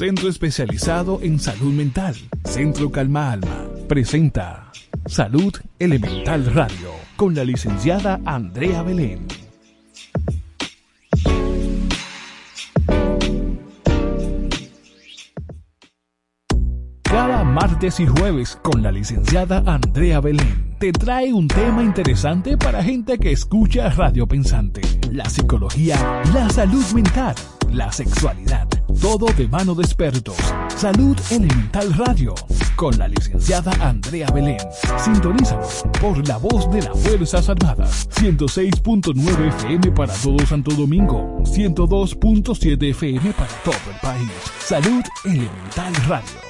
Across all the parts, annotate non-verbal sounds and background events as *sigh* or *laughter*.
Centro especializado en salud mental. Centro Calma Alma. Presenta Salud Elemental Radio con la licenciada Andrea Belén. Cada martes y jueves con la licenciada Andrea Belén te trae un tema interesante para gente que escucha Radio Pensante. La psicología, la salud mental, la sexualidad todo de mano de expertos. Salud Elemental Radio. Con la licenciada Andrea Belén. Sintonízalo por la voz de las Fuerzas Armadas. 106.9 FM para todo Santo Domingo. 102.7 FM para todo el país. Salud Elemental Radio.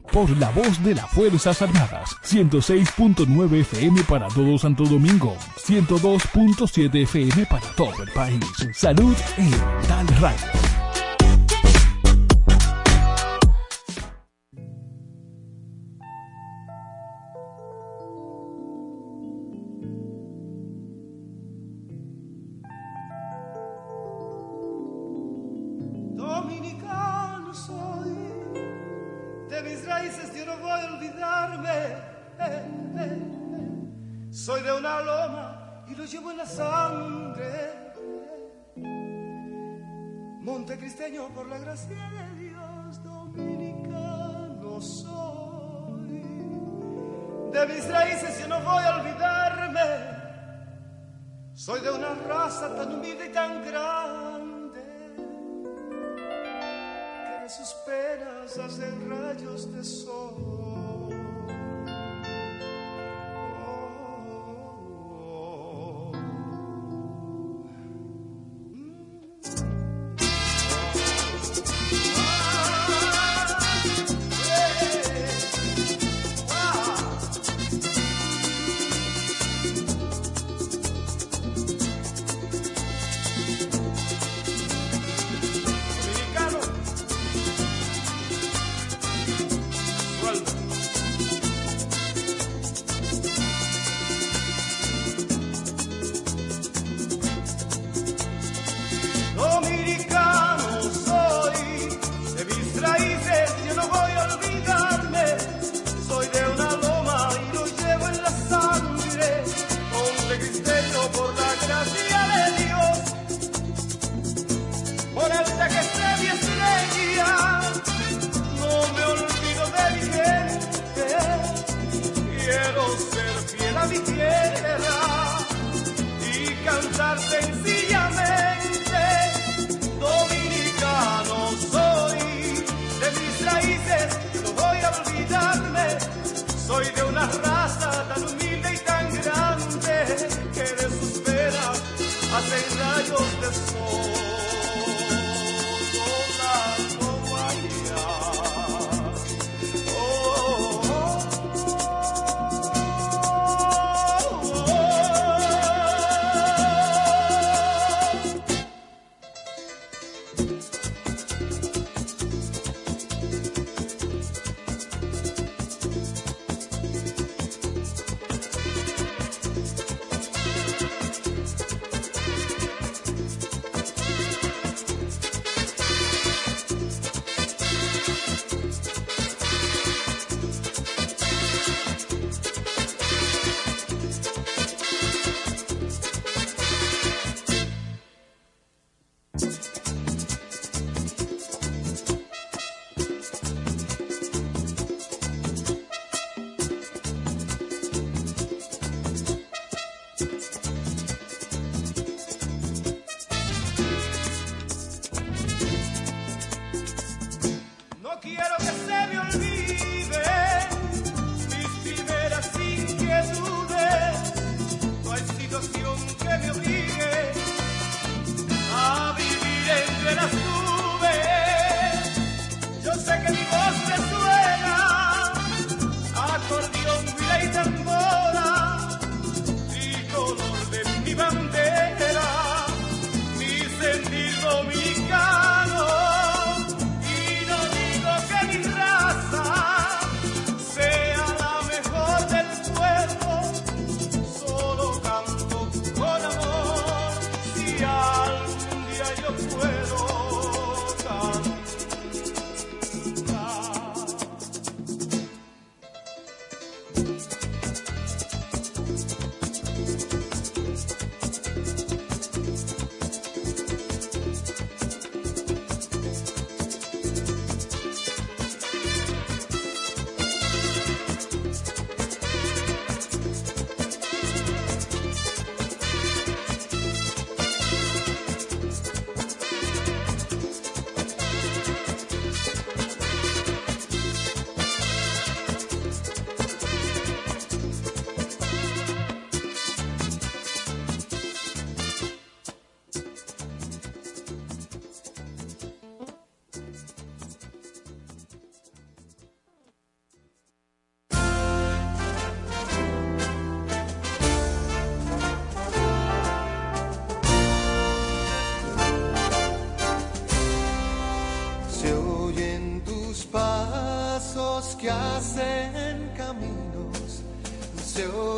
por la voz de las Fuerzas Armadas. 106.9 FM para todo Santo Domingo. 102.7 FM para todo el país. Salud en Tal Radio. Llevo en la sangre. Montecristeño por la gracia de Dios, dominicano soy. De mis raíces yo no voy a olvidarme. Soy de una raza tan humilde y tan grande que de sus penas hacen rayos de sol.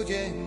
Se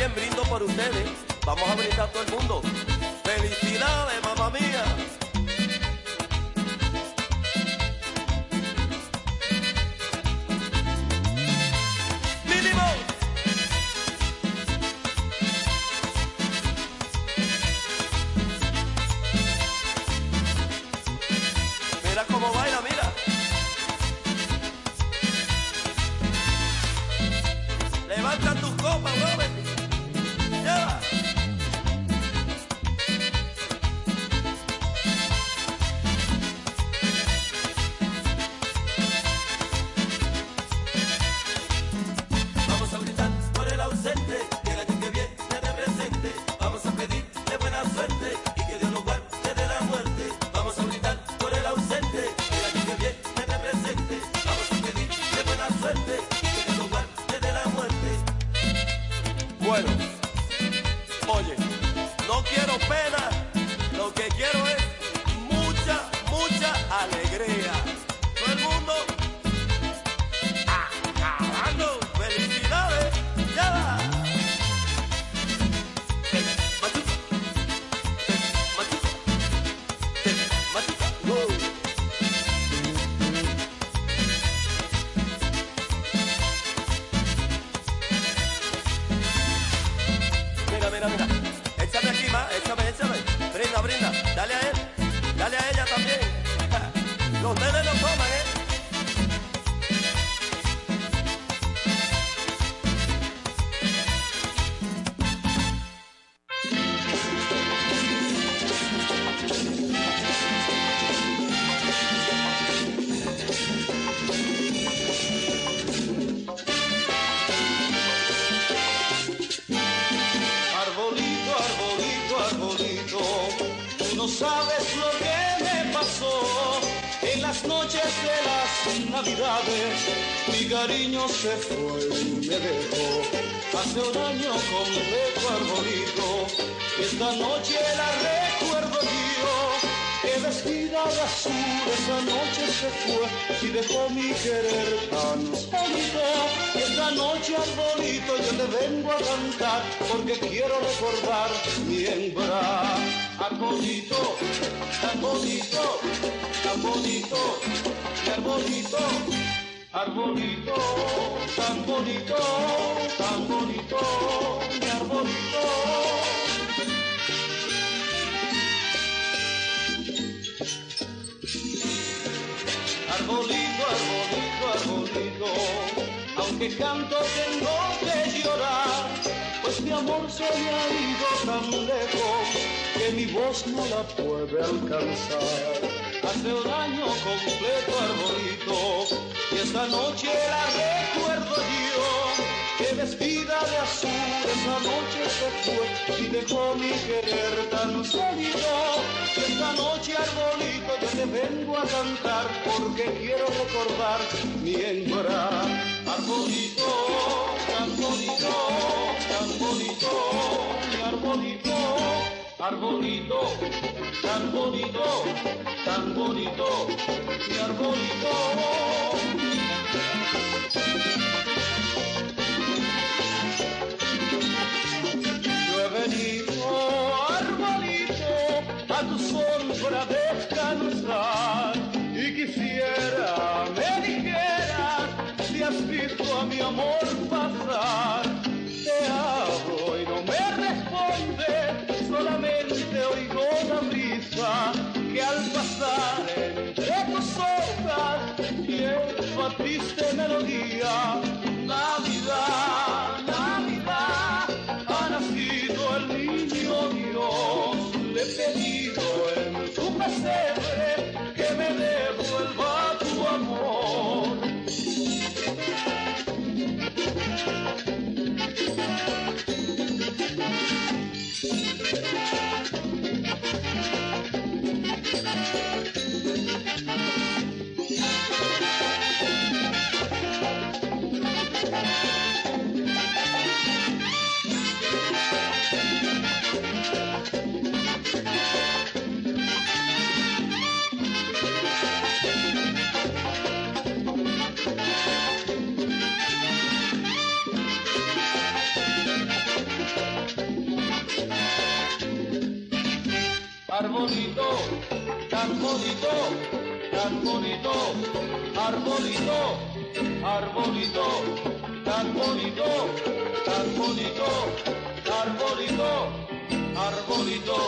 también brindo por ustedes. Vamos a brindar todo el mundo. Felicidades, mamá mía. mi cariño se fue y me dejó. Hace un año completo arbolito, esta noche la recuerdo yo. En la esquina de azul esa noche se fue y dejó mi querer tan solito. Y esta noche arbolito yo te vengo a cantar porque quiero recordar mi hembra tan bonito, tan bonito, tan bonito, tan arbolito, tan bonito, tan bonito, arbolito. Arbolito, arbolito, arbolito, aunque canto tengo que amor se me ha ido tan lejos que mi voz no la puede alcanzar. Hace un año completo arbolito y esta noche la recuerdo yo. Que vestida de azul esa noche se fue y dejó mi querer tan sólido. Esta noche arbolito yo te vengo a cantar porque quiero recordar mi hembra. Arbolito, tan bonito, tan bonito, mi arbolito, arbolito, tan bonito, tan bonito, mi arbolito. Arbolito, arbolito, arbolito, tan bonito, arbolito, arbolito,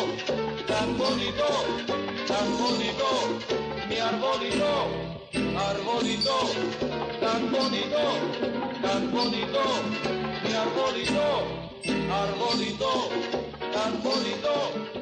tan bonito, tan bonito, mi arbolito, arbolito, tan bonito, tan bonito, mi arbolito, arbolito, bonito.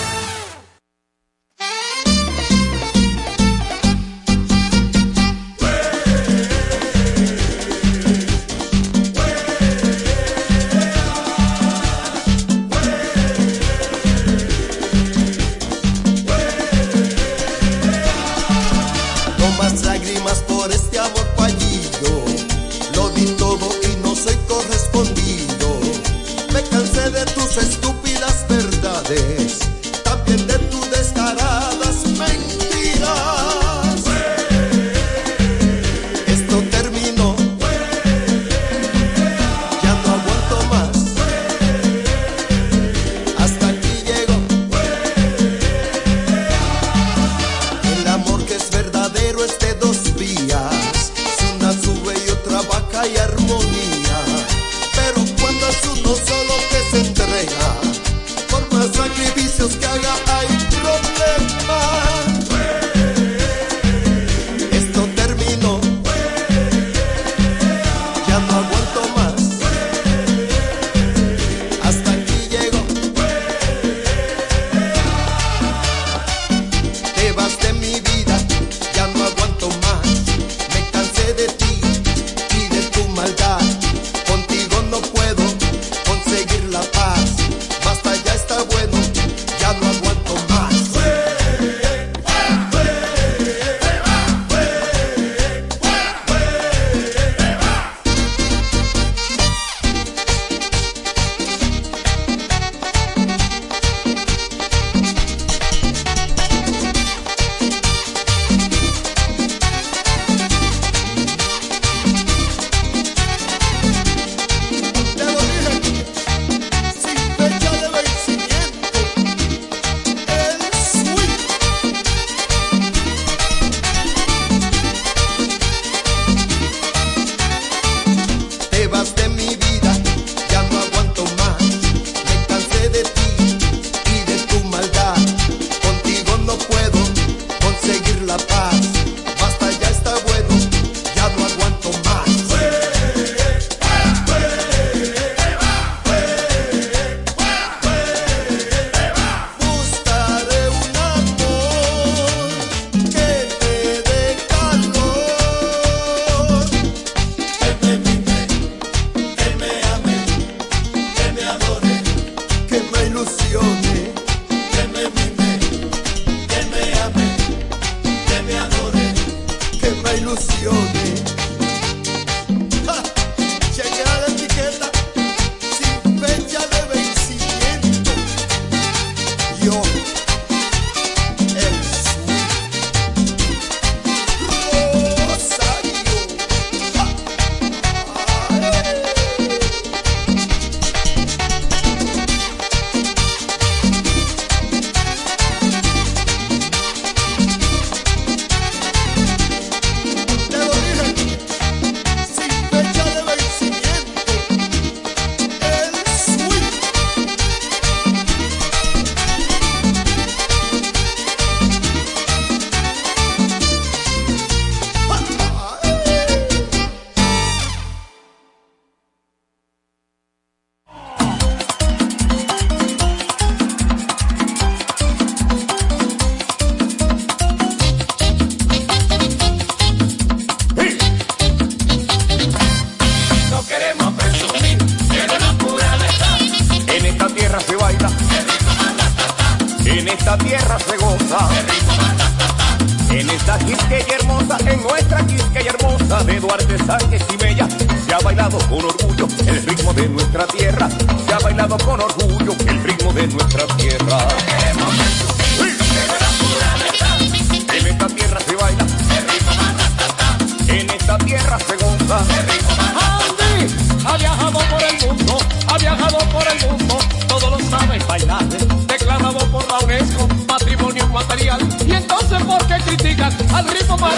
en esta tierra se segunda. Andy ha viajado por el mundo, ha viajado por el mundo, todos lo saben bailar, declarado por la UNESCO, patrimonio material. Y entonces, ¿por qué critican al ritmo para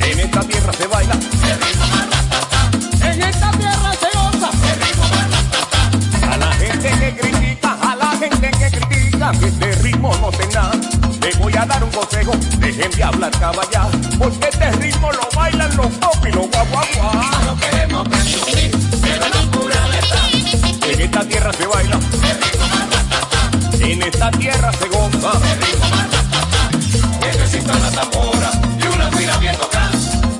En esta tierra se baila. En esta tierra se goza. A la gente que critica, a la gente que critica, que este ritmo no tenga dar un consejo, dejen de hablar caballá, porque este ritmo lo bailan los pop y los guaguaguá. No queremos presumir, pero. En esta tierra se baila, En esta tierra se goza, ritmo Que necesita la tambora y una fila bien tocada.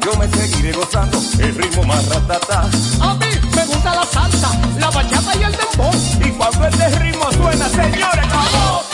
Yo me seguiré gozando el ritmo más ratata. A mí me gusta la salsa, la bachata y el dembow. Y cuando este ritmo suena, señores, ¡vamos!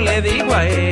le digo a él.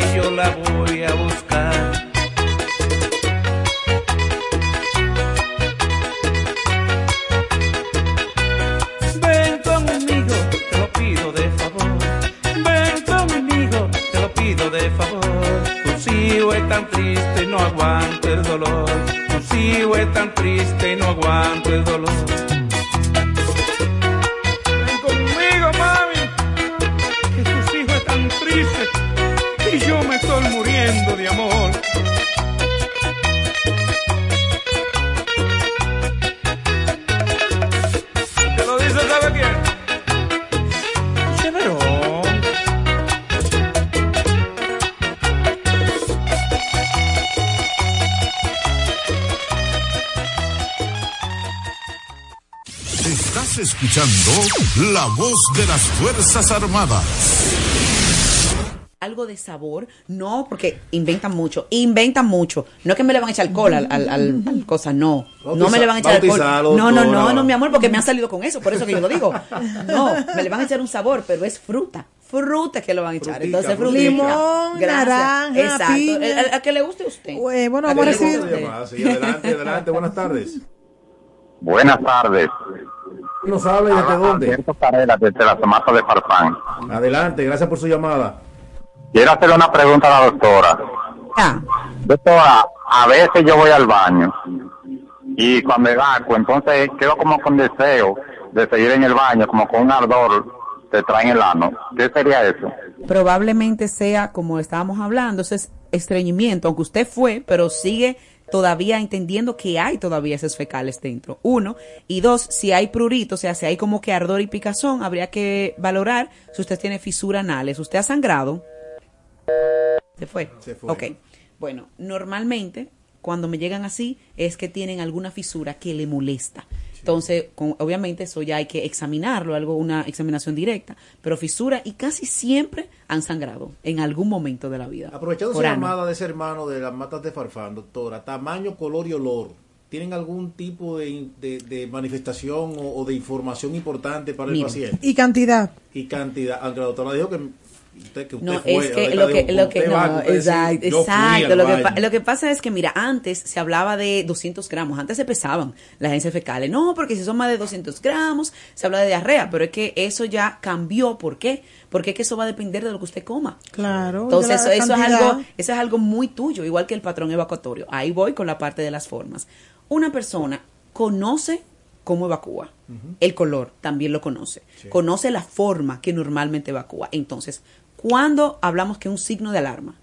La voz de las Fuerzas Armadas. algo de sabor, no, porque inventan mucho, inventan mucho. No es que me le van a echar alcohol al, al, al- al cosa, no. no me le van a echar alcohol. No, no, no, no, mi amor, porque me han salido con eso, por eso que yo lo digo. No, me le van a echar un sabor, pero es fruta. Fruta que lo van a echar. Frutica, Entonces, frutica. Limón, Gracias. naranja, Exacto. piña. A que le guste a usted. Eh, bueno, A vamos recibir. sí, adelante, adelante, buenas tardes. Buenas tardes. ¿Nos habla y desde dónde? Alberto desde la Somata de Farfán. Adelante, gracias por su llamada. Quiero hacerle una pregunta a la doctora. Ah. Doctora, a veces yo voy al baño y cuando evacuo, entonces quedo como con deseo de seguir en el baño, como con un ardor te traen el ano. ¿Qué sería eso? probablemente sea, como estábamos hablando, ese es estreñimiento, aunque usted fue, pero sigue todavía entendiendo que hay todavía esos fecales dentro. Uno. Y dos, si hay prurito, o sea, si hay como que ardor y picazón, habría que valorar si usted tiene fisura anales. ¿Usted ha sangrado? ¿Se fue? Se fue. Ok. Bueno, normalmente cuando me llegan así es que tienen alguna fisura que le molesta. Entonces, con- obviamente eso ya hay que examinarlo, algo una examinación directa, pero fisura y casi siempre han sangrado en algún momento de la vida. Aprovechando su llamada de ese hermano de las matas de Farfán, doctora, tamaño, color y olor. ¿Tienen algún tipo de, de- de manifestación o, o de información importante para el paciente? Y cantidad. Y cantidad, aunque la doctora dijo que usted, que usted No, fue, es que lo que, lo que, no, va, exacto, Lo que, lo que pasa es que, mira, antes se hablaba de 200 gramos, antes se pesaban las agencias fecales. No, porque si son más de 200 gramos, se habla de diarrea, pero es que eso ya cambió. ¿Por qué? Porque es que eso va a depender de lo que usted coma. Claro. Entonces, eso, eso es algo, eso es algo muy tuyo, igual que el patrón evacuatorio. Ahí voy con la parte de las formas. Una persona conoce cómo evacúa. El color también lo conoce. Conoce la forma que normalmente evacúa. Entonces, cuando hablamos que un signo de alarma,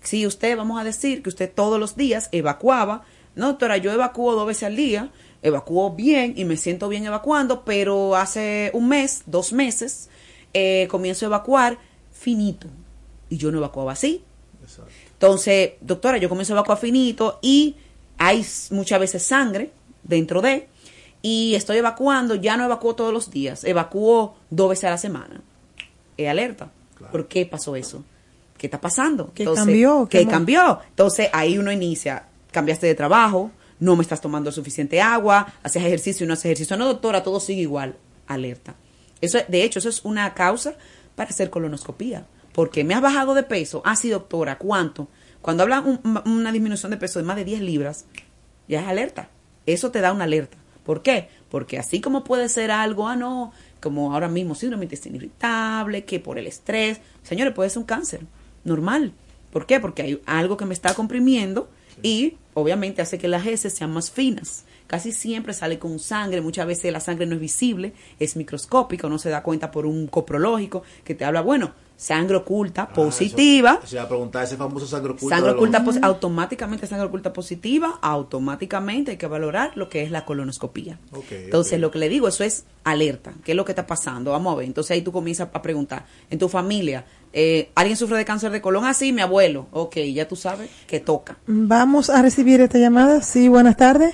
si usted, vamos a decir que usted todos los días evacuaba, no, doctora, yo evacúo dos veces al día, evacúo bien y me siento bien evacuando, pero hace un mes, dos meses, eh, comienzo a evacuar finito. Y yo no evacuaba así. Entonces, doctora, yo comienzo a evacuar finito y hay muchas veces sangre dentro de, y estoy evacuando, ya no evacuo todos los días, evacuo dos veces a la semana. Es alerta. ¿Por qué pasó eso? ¿Qué está pasando? ¿Qué cambió? ¿Qué ¿Qué mo- cambió? Entonces ahí uno inicia, cambiaste de trabajo, no me estás tomando suficiente agua, haces ejercicio y no haces ejercicio. No, doctora, todo sigue igual. Alerta. Eso, de hecho, eso es una causa para hacer colonoscopía. Porque me has bajado de peso. Ah, sí, doctora, ¿cuánto? Cuando habla un- una disminución de peso de más de 10 libras, ya es alerta. Eso te da una alerta. ¿Por qué? Porque así como puede ser algo, ah, no, como ahora mismo síndrome de intestino irritable, que por el estrés, señores, puede ser un cáncer normal. ¿Por qué? Porque hay algo que me está comprimiendo y obviamente hace que las heces sean más finas. Casi siempre sale con sangre, muchas veces la sangre no es visible, es microscópica, no se da cuenta por un coprológico que te habla, bueno, sangre oculta, positiva, O sea, preguntar ese famoso sangre oculta. Sangre los- oculta, pos- automáticamente sangre oculta positiva, automáticamente hay que valorar lo que es la colonoscopía. Ok, Entonces, lo que le digo, eso es alerta. ¿Qué es lo que está pasando? Vamos a ver. Entonces, ahí tú comienzas a preguntar. En tu familia, eh, ¿alguien sufre de cáncer de colon? Ah, sí, mi abuelo. Ok, ya tú sabes que toca. Vamos a recibir esta llamada. Sí, buenas tardes.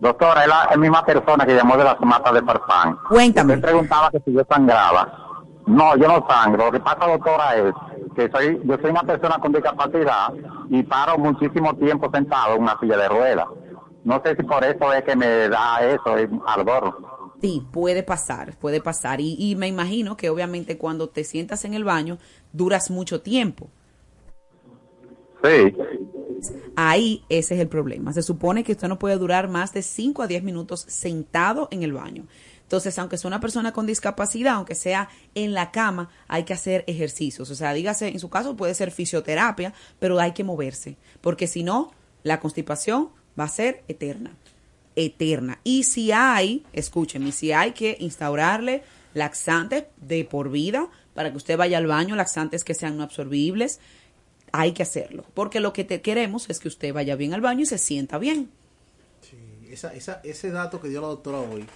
Doctora, es la misma persona que llamó de la Somata de Farfán. Cuéntame. Usted preguntaba que si yo sangraba. No, yo no sangro. Lo que pasa, doctora, es que soy, yo soy una persona con discapacidad y paro muchísimo tiempo sentado en una silla de ruedas. No sé si por eso es que me da eso, el ardor. Sí, puede pasar, puede pasar. Y, y me imagino que obviamente cuando te sientas en el baño, duras mucho tiempo. Sí. Ahí ese es el problema. Se supone que usted no puede durar más de 5 a 10 minutos sentado en el baño. Entonces, aunque sea una persona con discapacidad, aunque sea en la cama, hay que hacer ejercicios. O sea, dígase, en su caso puede ser fisioterapia, pero hay que moverse. Porque si no, la constipación va a ser eterna. Eterna. Y si hay, escúcheme, si hay que instaurarle laxantes de por vida para que usted vaya al baño, laxantes que sean no absorbibles, hay que hacerlo. Porque lo que te queremos es que usted vaya bien al baño y se sienta bien. Esa, esa, ese dato que dio la doctora hoy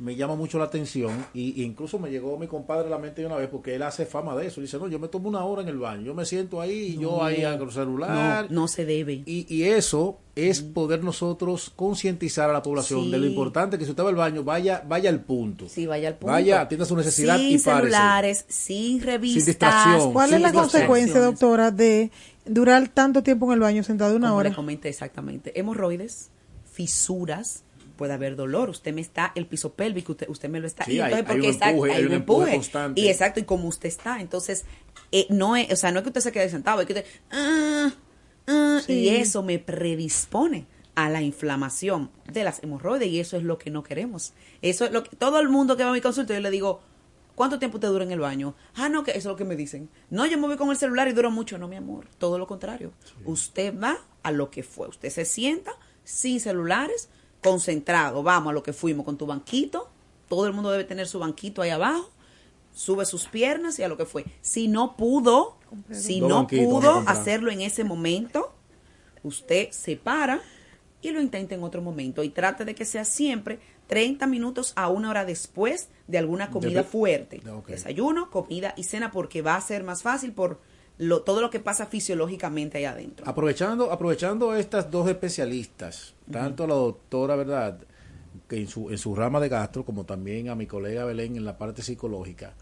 me llama mucho la atención y, y incluso me llegó mi compadre a la mente de una vez porque él hace fama de eso. Dice, no, yo me tomo una hora en el baño, yo me siento ahí y yo ahí hago el celular. No, no se debe. Y, y eso, es poder nosotros concientizar a la población Sí. de lo importante que si usted va al baño, vaya, vaya al punto. Sí, vaya al punto. Vaya, atienda su necesidad sin y párese. celulares, sin revistas. distracción. ¿Cuál es la consecuencia, doctora, de durar tanto tiempo en el baño sentado una Como hora? le comenté exactamente. Hemorroides, fisuras, puede haber dolor. Usted me está, el piso pélvico, usted, usted me lo está. Sí, y entonces, hay porque un está, empuje, hay un empuje empuje. constante. Y exacto, y como usted está. Entonces, eh, no es, o sea, no es que usted se quede sentado, es que usted, ah, ah, Sí. y eso me predispone a la inflamación de las hemorroides y eso es lo que no queremos. Eso es lo que todo el mundo que va a mi consulta yo le digo, ¿cuánto tiempo te dura en el baño? Ah, no, que eso es lo que me dicen. No, yo me voy con el celular y dura mucho, no, mi amor, todo lo contrario. Usted va a lo que fue, usted se sienta sin celulares, concentrado, vamos a lo que fuimos con tu banquito, todo el mundo debe tener su banquito ahí abajo. Sube sus piernas y a lo que fue. Si no pudo, si no pudo hacerlo en ese momento, usted se para y lo intenta en otro momento. Y trate de que sea siempre 30 minutos a una hora después de alguna comida fuerte. Desayuno, comida y cena porque va a ser más fácil por lo, todo lo que pasa fisiológicamente ahí adentro. Aprovechando, aprovechando estas dos especialistas, tanto a la doctora, ¿verdad? Que en su, en su rama de gastro, como también a mi colega Belén en la parte psicológica.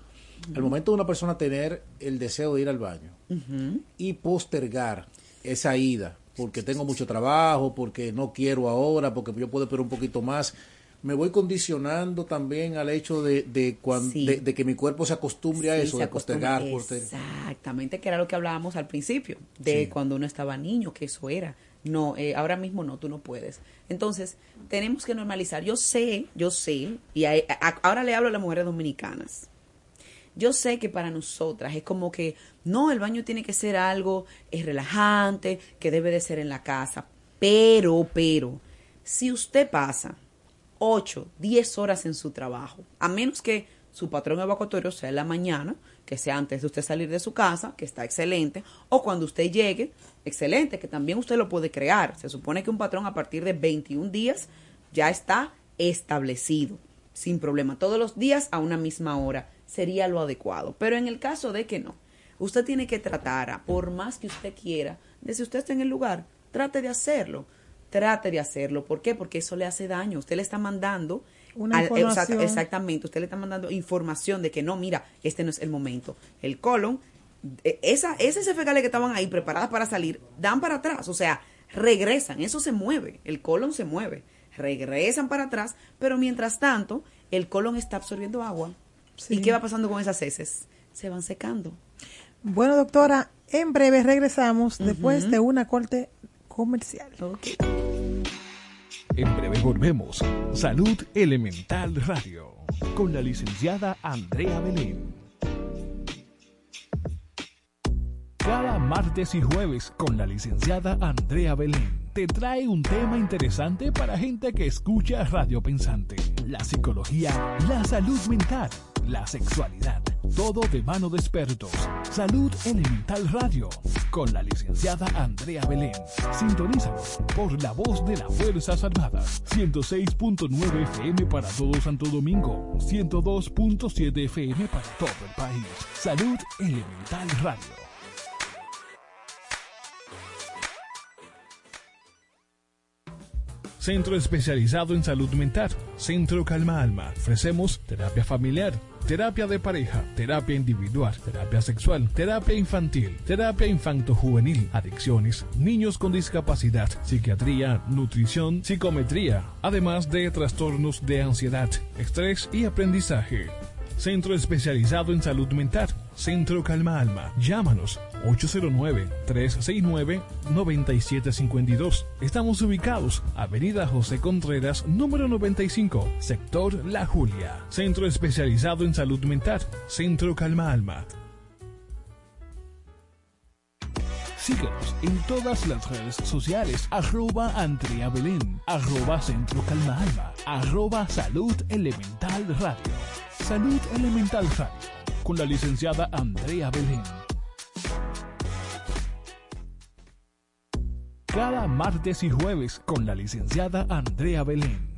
Al momento de una persona tener el deseo de ir al baño y postergar esa ida, porque tengo mucho trabajo, porque no quiero ahora, porque yo puedo esperar un poquito más, me voy condicionando también al hecho de, de, cuan- Sí. de, de que mi cuerpo se acostumbre a eso, de postergar, postergar. Exactamente, que era lo que hablábamos al principio, de Sí. cuando uno estaba niño, que eso era. No, eh, ahora mismo no, tú no puedes. Entonces, tenemos que normalizar. Yo sé, yo sé, y a- a- ahora le hablo a las mujeres dominicanas. Yo sé que para nosotras es como que, no, el baño tiene que ser algo es relajante, que debe de ser en la casa. Pero, pero, si usted pasa 8, 10 horas en su trabajo, a menos que su patrón evacuatorio sea en la mañana, que sea antes de usted salir de su casa, que está excelente, o cuando usted llegue, excelente, que también usted lo puede crear. Se supone que un patrón a partir de 21 días ya está establecido, sin problema. Todos los días a una misma hora sería lo adecuado. Pero en el caso de que no, usted tiene que tratar, a, por más que usted quiera, de si usted está en el lugar, trate de hacerlo. Trate de hacerlo. ¿Por qué? Porque eso le hace daño. Usted le está mandando Una información. exact- exactamente, usted le está mandando información de que no, mira, este no es el momento. El colon, eh, esa, esas fecales que estaban ahí preparadas para salir, dan para atrás, o sea, regresan, eso se mueve, el colon se mueve, regresan para atrás, pero mientras tanto, el colon está absorbiendo agua. ¿Y qué va pasando con esas heces? Se van secando. Bueno, doctora, en breve regresamos después de una corte comercial. En breve volvemos. Salud Elemental Radio. Con la licenciada Andrea Belén. Cada martes y jueves con la licenciada Andrea Belén te trae un tema interesante para gente que escucha Radio Pensante. La psicología, la salud mental, la sexualidad. Todo de mano de expertos. Salud Elemental Radio con la licenciada Andrea Belén. Sintonízalo por la voz de las Fuerzas Armadas. 106.9 FM para todo Santo Domingo. 102.7 FM para todo el país. Salud Elemental Radio. Centro especializado en salud mental. Centro Calma Alma. Ofrecemos terapia familiar, terapia de pareja, terapia individual, terapia sexual, terapia infantil, terapia infanto-juvenil, adicciones, niños con discapacidad, psiquiatría, nutrición, psicometría, además de trastornos de ansiedad, estrés y aprendizaje. Centro especializado en salud mental. Centro Calma Alma. Llámanos 809-369-9752. Estamos ubicados Avenida José Contreras, número 95, sector La Julia. Centro especializado en salud mental. Centro Calma Alma. Síguenos en todas las redes sociales, arroba Andrea Belén, arroba Centro Calma Alma, arroba Salud Elemental Radio. Salud Elemental Radio, con la licenciada Andrea Belén. Cada martes y jueves con la licenciada Andrea Belén.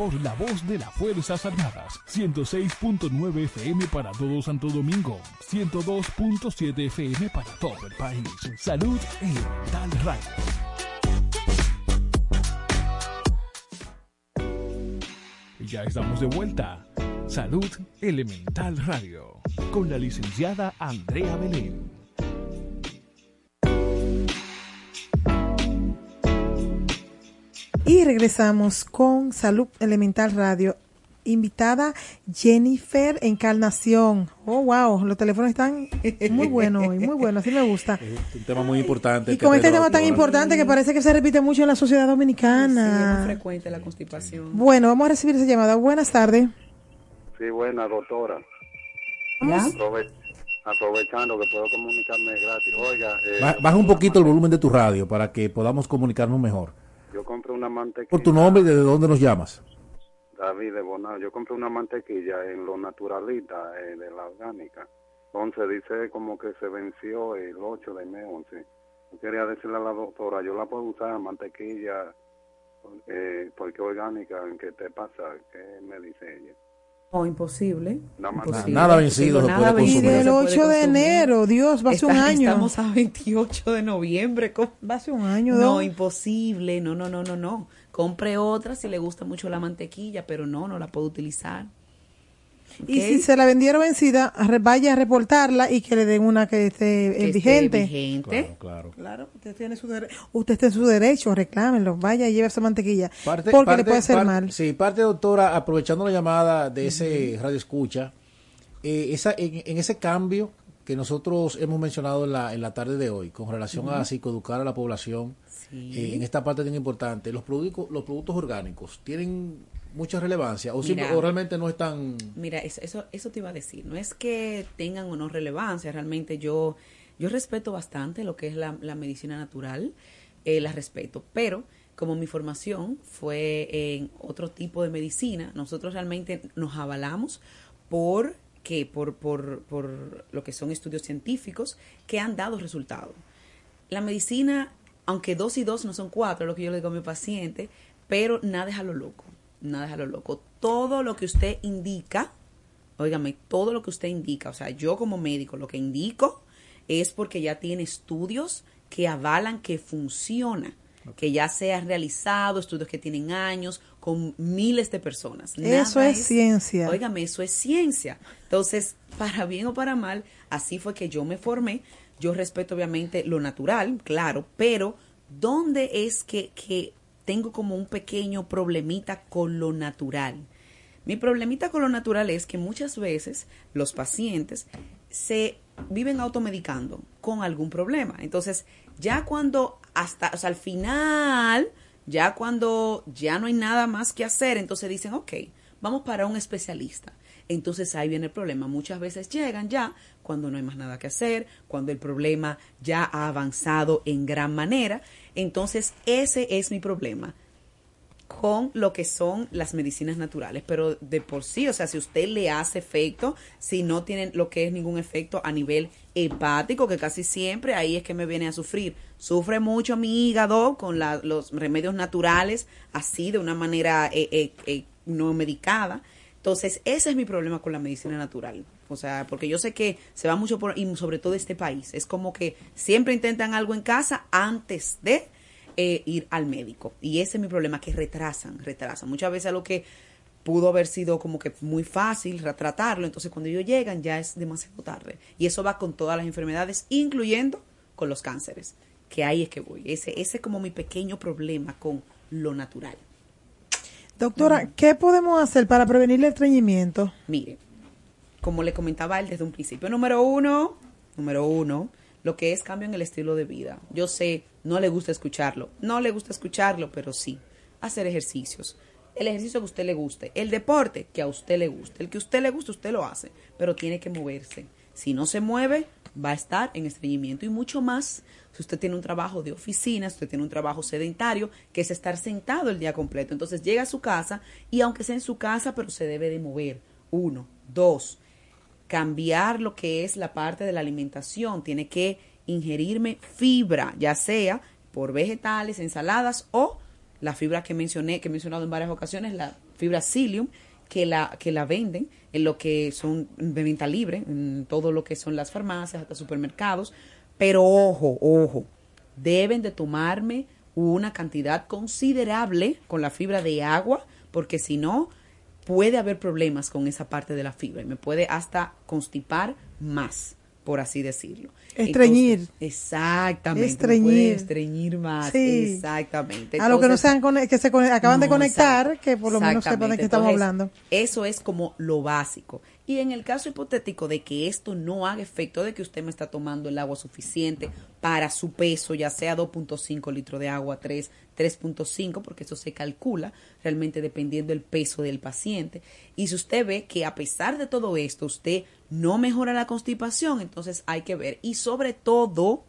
por la voz de las Fuerzas Armadas. 106.9 FM para todo Santo Domingo. 102.7 FM para todo el país. Salud Elemental Radio. Y Ya estamos de vuelta. Salud Elemental Radio. Con la licenciada Andrea Belén. Y regresamos con Salud Elemental Radio. Invitada Jennifer Encarnación. Oh, wow, los teléfonos están muy buenos hoy, muy buenos, así me gusta. Es un tema muy importante. Y con este tema tan importante que parece que se repite mucho en la sociedad Sí, es muy dominicana. frecuente la constipación. Bueno, vamos a recibir esa llamada. Buenas tardes. Sí, buena, doctora. Aprovechando que puedo comunicarme gratis. Oiga, eh, Ba- Baja un poquito el volumen de tu radio para que podamos comunicarnos mejor. Yo compré una mantequilla. Por tu nombre y desde dónde nos llamas. David de Bonao. Yo compré una mantequilla en lo naturalita eh, de la orgánica. Entonces dice como que se venció el 8 de mes 11. Yo quería decirle a la doctora, yo la puedo usar mantequilla eh, porque orgánica, ¿qué te pasa? ¿Qué me dice ella? No, imposible. Imposible. Nada vencido se nada puede. Y del se puede 8 de enero, Dios, va a ser un año. Estamos a 28 de noviembre. ¿cómo? Va a ser un año, No, ¿no? imposible. No, no, no, no, no. Compre otra si le gusta mucho la mantequilla, pero no, no la puedo utilizar. Y si se la vendieron vencida, vaya a reportarla y que le den una que esté eh, Que esté vigente. Claro. Claro, usted tiene su dere- usted está en su derecho, reclámenlo, vaya y lleve esa mantequilla, Parte- porque parte- le puede hacer par- mal. Sí, parte, doctora, aprovechando la llamada de ese radio escucha, eh, esa, en, en ese cambio que nosotros hemos mencionado en la, en la tarde de hoy, con relación a Ujú. psicoeducar a la población, eh, en esta parte tan importante, los productos, los productos orgánicos tienen mucha relevancia o, simple- Mira. o realmente no están... Mira, eso, eso, eso te iba a decir. No es que tengan o no relevancia. Realmente yo, yo respeto bastante lo que es la, la medicina natural. eh, la respeto. Pero como mi formación fue en otro tipo de medicina, nosotros realmente nos avalamos por que por, por, por lo que son estudios científicos que han dado resultados. La medicina, aunque dos y dos no son cuatro, lo que yo le digo a mi paciente, pero nada es a lo loco, nada es a lo loco. Todo lo que usted indica, óigame, todo lo que usted indica, o sea, yo como médico lo que indico es porque ya tiene estudios que avalan que funciona, que ya se han realizado, estudios que tienen años, con miles de personas. Eso es ciencia. Óigame, eso es ciencia. Entonces, para bien o para mal, así fue que yo me formé. Yo respeto obviamente lo natural, claro, pero ¿dónde es que, que tengo como un pequeño problemita con lo natural? Mi problemita con lo natural es que muchas veces los pacientes se viven automedicando con algún problema. Entonces, ya cuando hasta, o sea, al final, ya cuando ya no hay nada más que hacer, entonces dicen, ok, vamos para un especialista. Entonces ahí viene el problema. Muchas veces llegan ya cuando no hay más nada que hacer, cuando el problema ya ha avanzado en gran manera. Entonces ese es mi problema con lo que son las medicinas naturales, pero de por sí, o sea, si usted le hace efecto, si no tienen lo que es ningún efecto a nivel hepático, que casi siempre ahí es que me viene a sufrir. Sufre mucho mi hígado con los remedios naturales, así de una manera eh, eh, eh, no medicada. Entonces, ese es mi problema con la medicina natural. O sea, porque yo sé que se va mucho por, y sobre todo este país, es como que siempre intentan algo en casa antes de eh, ir al médico. Y ese es mi problema, que retrasan, retrasan. Muchas veces lo que pudo haber sido como que muy fácil tra- tratarlo, entonces cuando ellos llegan ya es demasiado tarde. Y eso va con todas las enfermedades, incluyendo con los cánceres, que ahí es que voy. Ese, ese es como mi pequeño problema con lo natural. Doctora, ¿qué podemos hacer para prevenir el estreñimiento? Mire, como le comentaba él desde un principio, número uno, número uno, lo que es cambio en el estilo de vida. Yo sé, no le gusta escucharlo, no le gusta escucharlo, pero sí, hacer ejercicios. El ejercicio que a usted le guste, el deporte que a usted le guste, el que a usted le guste, usted lo hace, pero tiene que moverse. Si no se mueve, va a estar en estreñimiento y mucho más si usted tiene un trabajo de oficina, si usted tiene un trabajo sedentario, que es estar sentado el día completo. Entonces llega a su casa y aunque sea en su casa, pero se debe de mover. Uno, dos, cambiar lo que es la parte de la alimentación. Tiene que ingerirme fibra, ya sea por vegetales, ensaladas o la fibra que mencioné, que he mencionado en varias ocasiones, la fibra psyllium, que la, que la venden en lo que son de venta libre, en todo lo que son las farmacias, hasta supermercados. Pero ojo, ojo, deben de tomarme una cantidad considerable con la fibra de agua, porque si no, puede haber problemas con esa parte de la fibra y me puede hasta constipar más, por así decirlo. Estreñir. Entonces, exactamente. me Estreñir. puede estreñir más. Sí. Exactamente. a lo que no sean que se acaban de conectar, que por lo menos sepan de qué estamos hablando. Eso es como lo básico. Y en el caso hipotético de que esto no haga efecto, de que usted me está tomando el agua suficiente para su peso, ya sea 2.5 litros de agua, 3, 3.5, porque eso se calcula realmente dependiendo del peso del paciente. Y si usted ve que a pesar de todo esto, usted no mejora la constipación, entonces hay que ver. Y sobre todo,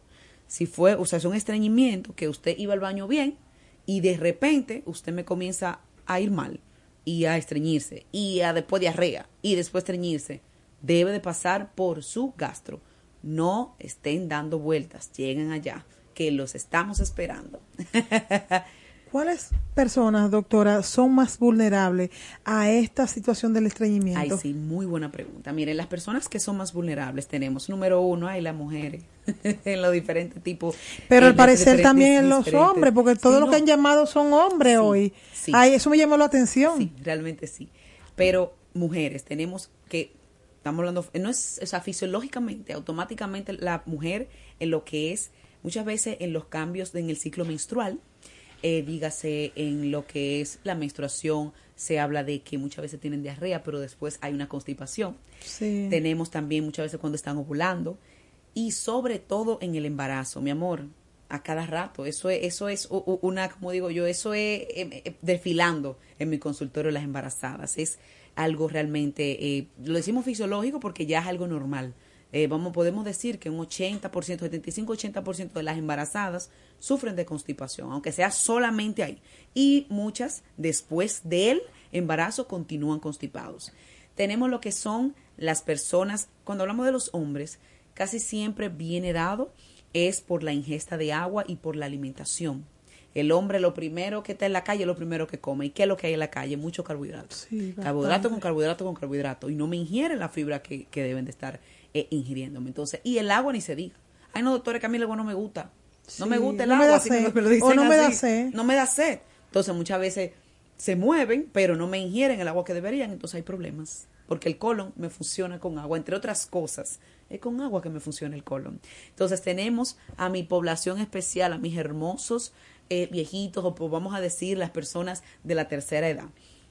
si fue, o sea, es un estreñimiento, que usted iba al baño bien y de repente usted me comienza a ir mal y a estreñirse y a después diarrea y después estreñirse, debe de pasar por su gastro. No estén dando vueltas, lleguen allá, que los estamos esperando. *laughs* ¿Cuáles personas, doctora, son más vulnerables a esta situación del estreñimiento? Ay, sí, muy buena pregunta. Miren, las personas que son más vulnerables tenemos, número uno, hay las mujeres, *laughs* en los diferentes tipos. Pero al parecer también en los hombres, porque todos Sí, los no, que han llamado son hombres hoy. sí. Ay, eso me llamó la atención. Sí, realmente sí. Pero mujeres, tenemos que, estamos hablando, no es, o sea, fisiológicamente, automáticamente la mujer en lo que es, muchas veces en los cambios en el ciclo menstrual, eh, dígase en lo que es la menstruación, se habla de que muchas veces tienen diarrea, pero después hay una constipación. Sí. Tenemos también muchas veces cuando están ovulando y sobre todo en el embarazo, mi amor, a cada rato. Eso es, eso es una, como digo yo, eso es eh, eh, desfilando en mi consultorio las embarazadas. Es algo realmente, eh, lo decimos fisiológico porque ya es algo normal. Eh, vamos, podemos decir que un 80%, 75-80% de las embarazadas sufren de constipación, aunque sea solamente ahí. Y muchas después del embarazo continúan constipados. Tenemos lo que son las personas, cuando hablamos de los hombres, casi siempre viene dado es por la ingesta de agua y por la alimentación. El hombre lo primero que está en la calle es lo primero que come. ¿Y qué es lo que hay en la calle? Mucho carbohidrato. Sí, carbohidrato con carbohidrato con carbohidrato. Y no me ingieren la fibra que, que deben de estar eh, ingiriéndome. Entonces, y el agua ni se diga. Ay, no, doctora, que a mí el agua no me gusta. No me gusta el no me agua. da así me sed. lo- me lo O no me da así. sed. No me da sed. Entonces, muchas veces se mueven, pero no me ingieren el agua que deberían. Entonces, hay problemas. Porque el colon me funciona con agua, entre otras cosas. Es con agua que me funciona el colon. Entonces, tenemos a mi población especial, a mis hermosos eh, viejitos, o pues vamos a decir las personas de la tercera edad.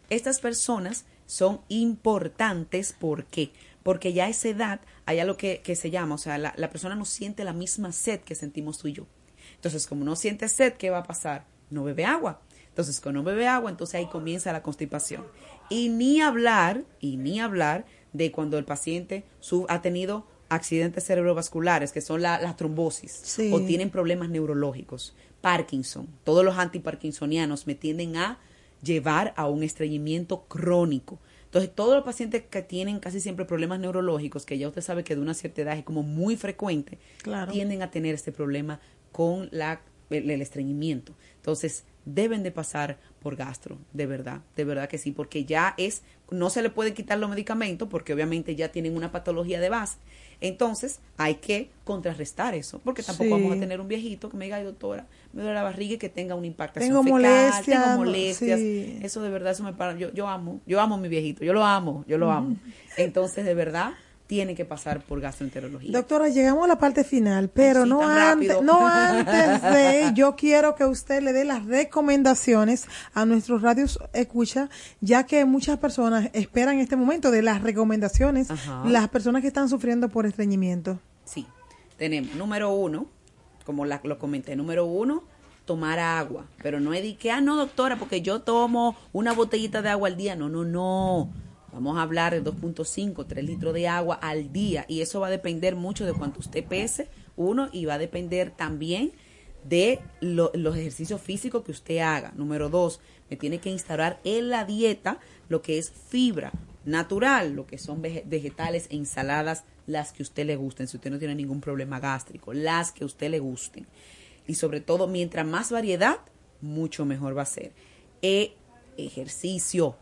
Estas personas son importantes, ¿por qué? Porque ya a esa edad hay algo que, que se llama, o sea, la, la persona no siente la misma sed que sentimos tú y yo. Entonces, como no siente sed, ¿qué va a pasar? No bebe agua. Entonces, cuando no bebe agua, entonces ahí comienza la constipación. Y ni hablar, y ni hablar de cuando el paciente su- ha tenido accidentes cerebrovasculares, que son la, la trombosis, Sí. o tienen problemas neurológicos, Parkinson. Todos los antiparkinsonianos me tienden a llevar a un estreñimiento crónico. Entonces, todos los pacientes que tienen casi siempre problemas neurológicos, que ya usted sabe que de una cierta edad es como muy frecuente, Claro. tienden a tener este problema con la, el, el estreñimiento. Entonces, deben de pasar por gastro, de verdad, de verdad que sí, porque ya es, no se le pueden quitar los medicamentos porque obviamente ya tienen una patología de base. Entonces, hay que contrarrestar eso, porque tampoco Sí. vamos a tener un viejito que me diga, "Ay, doctora, me duele la barriga y que tenga una impactación Tengo fecal, molestia, tengo molestias. sí. Eso de verdad, eso me para. Yo, yo amo, yo amo a mi viejito, yo lo amo, yo lo amo. *laughs* Entonces, de verdad, tiene que pasar por gastroenterología. Doctora, llegamos a la parte final, pero no, antes, no *laughs* antes de, yo quiero que usted le dé las recomendaciones a nuestros radios escucha, ya que muchas personas esperan este momento de las recomendaciones, Ajá. las personas que están sufriendo por estreñimiento. Sí, tenemos número uno, como la- lo comenté, número uno, tomar agua, pero no es de que, ah, no, doctora, porque yo tomo una botellita de agua al día. No, no, no. Vamos a hablar de 2.5, 3 litros de agua al día y eso va a depender mucho de cuánto usted pese, uno, y va a depender también de lo- los ejercicios físicos que usted haga. Número dos, me tiene que instaurar en la dieta lo que es fibra natural, lo que son vege- vegetales e ensaladas, las que a usted le gusten, si usted no tiene ningún problema gástrico, las que a usted le gusten. Y sobre todo, mientras más variedad, mucho mejor va a ser. E ejercicio.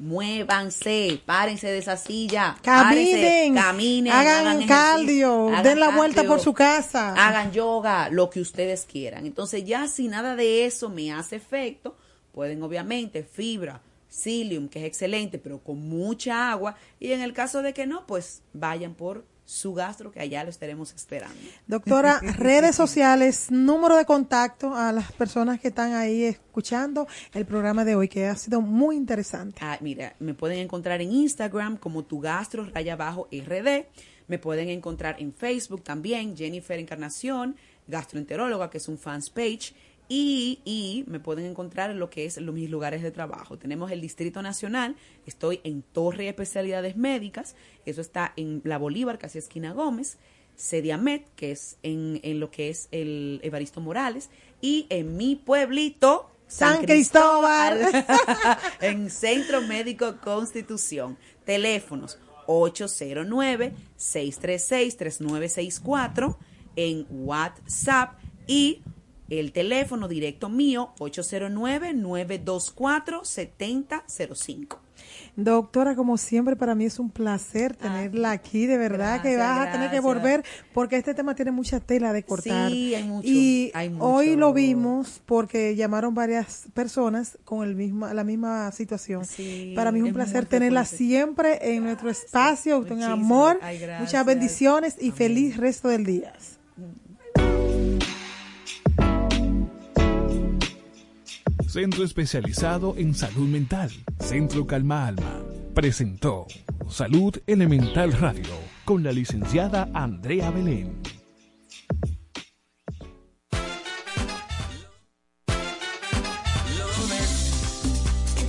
Muévanse, párense de esa silla. Caminen, párense, caminen, hagan ejercicio, cardio, hagan den la vuelta por su casa. Hagan yoga, lo que ustedes quieran. Entonces, ya si nada de eso me hace efecto, pueden obviamente fibra, psyllium, que es excelente, pero con mucha agua. Y en el caso de que no, pues vayan por su gastro, que allá lo estaremos esperando. Doctora, *laughs* redes sociales, número de contacto a las personas que están ahí escuchando el programa de hoy, que ha sido muy interesante. Ah, mira, me pueden encontrar en Instagram como tu gastro raya abajo RD. Me pueden encontrar en Facebook también, Jennifer Encarnación, gastroenteróloga, que es un fans page. Y, y me pueden encontrar en lo que es los, mis lugares de trabajo. Tenemos el Distrito Nacional, estoy en Torre de Especialidades Médicas, eso está en La Bolívar, casi esquina Gómez. Sediamet, que es en, en lo que es el Evaristo Morales, y en mi pueblito, San, San Cristóbal, *laughs* en Centro Médico Constitución. Teléfonos 809-636-3964 en WhatsApp y el teléfono directo mío 809-924-7005. Doctora, como siempre, para mí es un placer tenerla aquí. De verdad que Ah, gracias, vas a tener que volver porque este tema tiene mucha tela de cortar. Sí, hay mucho, Y hay mucho. hoy lo vimos porque llamaron varias personas con el misma, la misma situación. Sí, para mí es un placer tenerla siempre en nuestro espacio. Muchísimas. amor, Ay, muchas bendiciones y feliz resto del día. Centro especializado en salud mental, Centro Calma Alma, presentó Salud Elemental Radio con la licenciada Andrea Belén. Lo ves en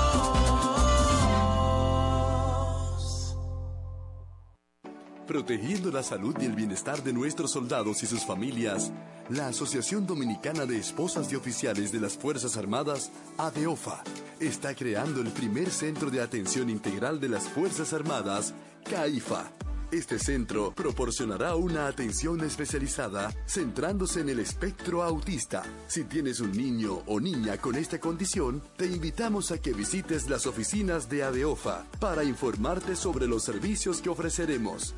Protegiendo la salud y el bienestar de nuestros soldados y sus familias, la Asociación Dominicana de Esposas de Oficiales de las Fuerzas Armadas, ADEOFA, está creando el primer centro de atención integral de las Fuerzas Armadas, CAIFA. Este centro proporcionará una atención especializada centrándose en el espectro autista. Si tienes un niño o niña con esta condición, te invitamos a que visites las oficinas de ADEOFA para informarte sobre los servicios que ofreceremos.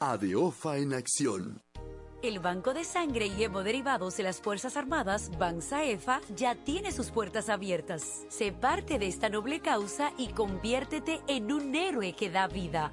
ADEOFA en acción. El Banco de Sangre y Hemoderivados de las Fuerzas Armadas, BANSAEFA, ya tiene sus puertas abiertas. Sé parte de esta noble causa y conviértete en un héroe que da vida.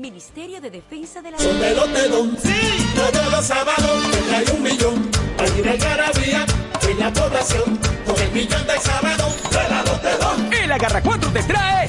Ministerio de Defensa de la Lotedón, sí, todos los sábados hay un millón. Hay una algarabía en la población con el millón de sábados de la Lotedón. El Agarra 4 te trae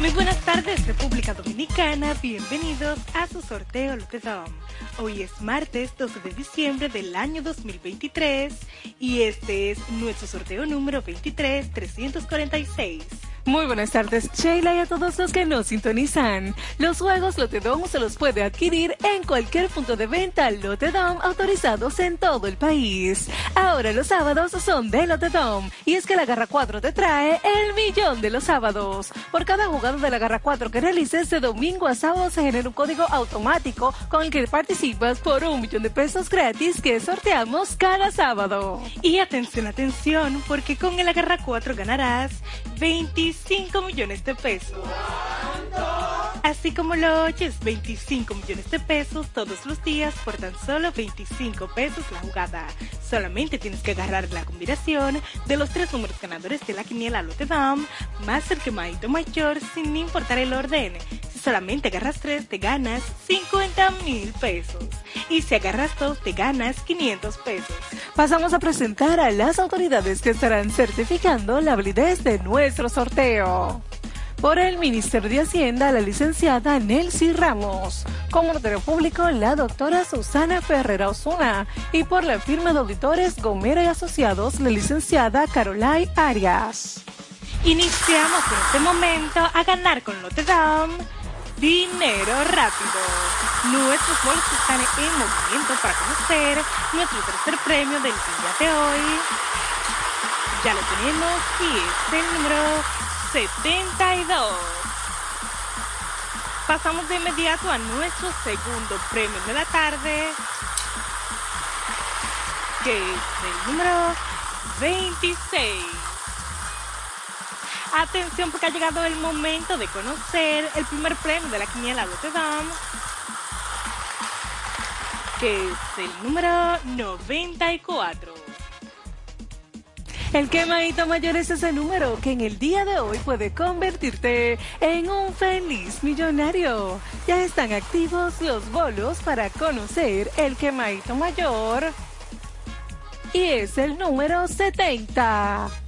Muy buenas tardes, República Dominicana. Bienvenidos a su sorteo Lotedom. Hoy es martes 12 de diciembre del año 2023 y este es nuestro sorteo número 23346. Muy buenas tardes, Sheila, y a todos los que nos sintonizan. Los juegos Lotedom se los puede adquirir en cualquier punto de venta Lotedom autorizados en todo el país. Ahora los sábados son de Lotedom, y es que la Garra 4 te trae el millón de los sábados. Por cada jugada de la Garra 4 que realices de domingo a sábado se genera un código automático con el que participas por un millón de pesos gratis que sorteamos cada sábado. Y atención, atención, porque con el Agarra 4 ganarás 25 millones de pesos. Así como lo oyes, 25 millones de pesos todos los días por tan solo 25 pesos la jugada. Solamente tienes que agarrar la combinación de los tres números ganadores de la quiniela Lotedam más el quemadito mayor sin importar el orden. Si solamente agarras tres, te ganas 50 mil pesos. Y si agarras dos, te ganas 500 pesos. Pasamos a presentar a las autoridades que estarán certificando la validez de nuestro sorteo. Por el Ministerio de Hacienda, la licenciada Nelcy Ramos. Como notario público, la doctora Susana Ferrera Osuna. Y por la firma de auditores Gomera y Asociados, la licenciada Carolai Arias. Iniciamos en este momento a ganar con Lotedam dinero rápido. Nuestros bolos están en movimiento para conocer nuestro tercer premio del día de hoy. Ya lo tenemos y es el número 72. Pasamos de inmediato a nuestro segundo premio de la tarde, que es el número 26. Atención porque ha llegado el momento de conocer el primer premio de la quiniela Lotedam, que es el número 94. El quemadito mayor es ese número que en el día de hoy puede convertirte en un feliz millonario. Ya están activos los bolos para conocer el quemadito mayor. Y es el número 70.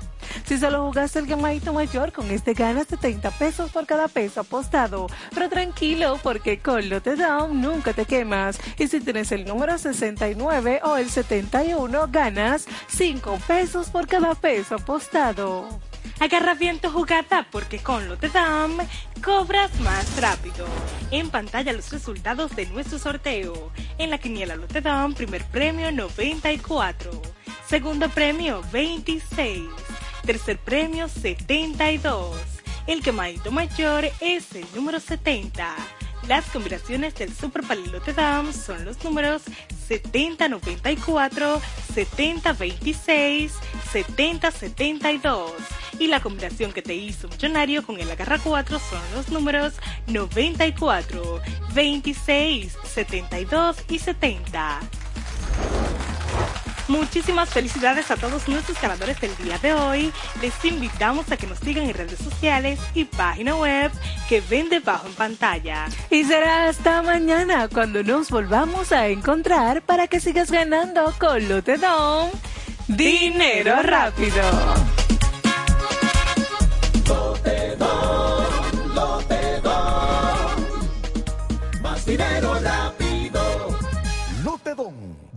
Si solo jugaste el quemadito mayor, con este ganas 70 pesos por cada peso apostado. Pero tranquilo, porque con Lotedom nunca te quemas. Y si tienes el número 69 o el 71, ganas 5 pesos por cada peso apostado. Agarra bien tu jugada porque con Lotedam cobras más rápido. En pantalla los resultados de nuestro sorteo. En la quiniela Lotedam, primer premio 94. Segundo premio 26. Tercer premio 72. El quemadito mayor es el número 70. Las combinaciones del Super Palilote Dam son los números 7094, 7026, 7072. Y la combinación que te hizo millonario con el agarra 4 son los números 94, 26, 72 y 70. Muchísimas felicidades a todos nuestros ganadores del día de hoy. Les invitamos a que nos sigan en redes sociales y página web que ven debajo en pantalla. Y será hasta mañana cuando nos volvamos a encontrar para que sigas ganando con Lotedom. Dinero rápido. Lotedom, Lotedom. Más dinero rápido. Lotedom,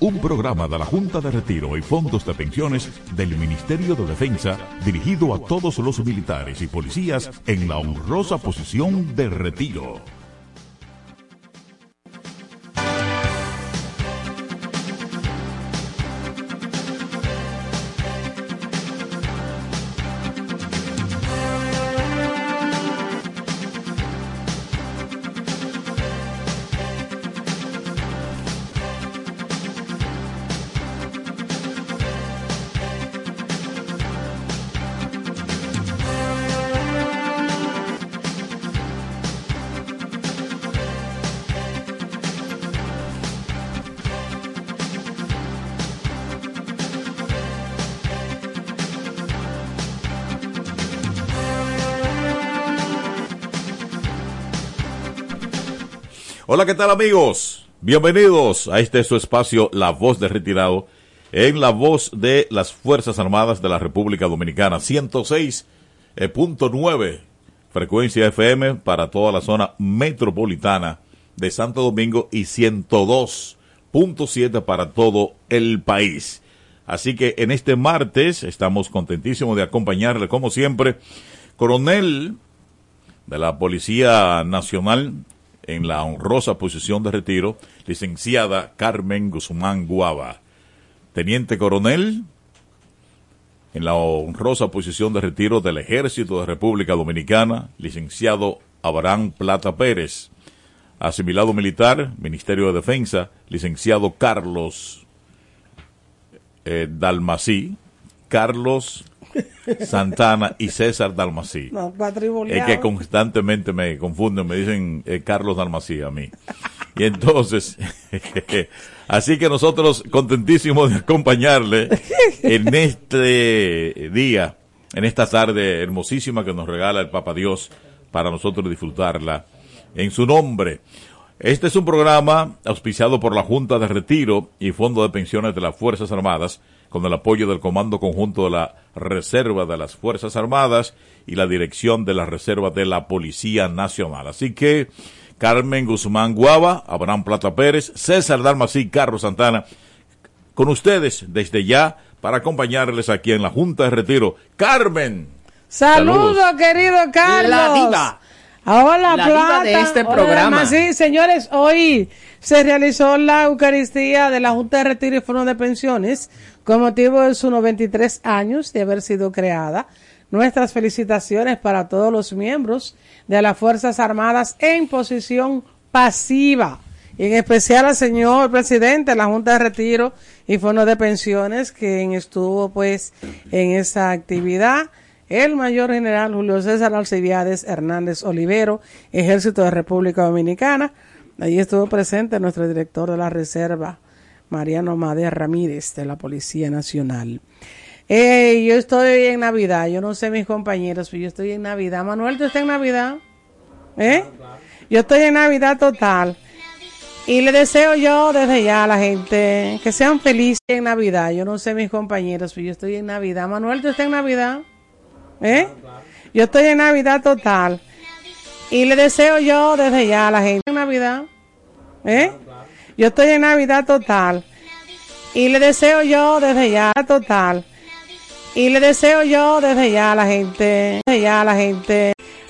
un programa de la Junta de Retiro y Fondos de Pensiones del Ministerio de Defensa dirigido a todos los militares y policías en la honrosa posición de retiro. Tal amigos? Bienvenidos a este su espacio La Voz de Retirado en la voz de las Fuerzas Armadas de la República Dominicana 106.9 frecuencia FM para toda la zona metropolitana de Santo Domingo y 102.7 para todo el país. Así que en este martes estamos contentísimos de acompañarle como siempre, coronel de la Policía Nacional en la honrosa posición de retiro, licenciada Carmen Guzmán Guava. Teniente coronel en la honrosa posición de retiro del Ejército de República Dominicana, licenciado Abraham Plata Pérez. Asimilado militar, Ministerio de Defensa, licenciado Carlos eh, Dalmací, Carlos Santana y César Dalmací. No, Es que constantemente me confunden, me dicen eh, Carlos Dalmací a mí. Y entonces, *laughs* así que nosotros contentísimos de acompañarle en este día, en esta tarde hermosísima que nos regala el Papa Dios para nosotros disfrutarla en su nombre. Este es un programa auspiciado por la Junta de Retiro y Fondo de Pensiones de las Fuerzas Armadas, con el apoyo del Comando Conjunto de la Reserva de las Fuerzas Armadas y la Dirección de la Reserva de la Policía Nacional. Así que Carmen Guzmán Guava, Abraham Plata Pérez, César Dalmací, Carlos Santana, con ustedes desde ya para acompañarles aquí en la Junta de Retiro. Carmen. Saludos, querido Carlos. La diva. Hola, La Plata. de este Hola, programa. Sí, señores, hoy se realizó la Eucaristía de la Junta de Retiro y Fondo de Pensiones con motivo de sus 93 años de haber sido creada. Nuestras felicitaciones para todos los miembros de las Fuerzas Armadas en posición pasiva. Y en especial al señor presidente de la Junta de Retiro y Fondo de Pensiones, quien estuvo pues en esa actividad el mayor general Julio César Alcibiades Hernández Olivero, Ejército de República Dominicana. Allí estuvo presente nuestro director de la Reserva, Mariano Madea Ramírez, de la Policía Nacional. Eh, yo estoy en Navidad, yo no sé mis compañeros, pero yo estoy en Navidad. Manuel, ¿tú estás en Navidad? ¿Eh? Yo estoy en Navidad total. Y le deseo yo desde ya a la gente que sean felices en Navidad. Yo no sé mis compañeros, pero yo estoy en Navidad. Manuel, ¿tú estás en Navidad? ¿Eh? Yo estoy en Navidad total. Y le deseo yo desde ya a la gente en Navidad. ¿Eh? Yo estoy en Navidad total. Y le deseo yo desde ya total. Y le deseo yo desde ya a la gente, desde ya a la gente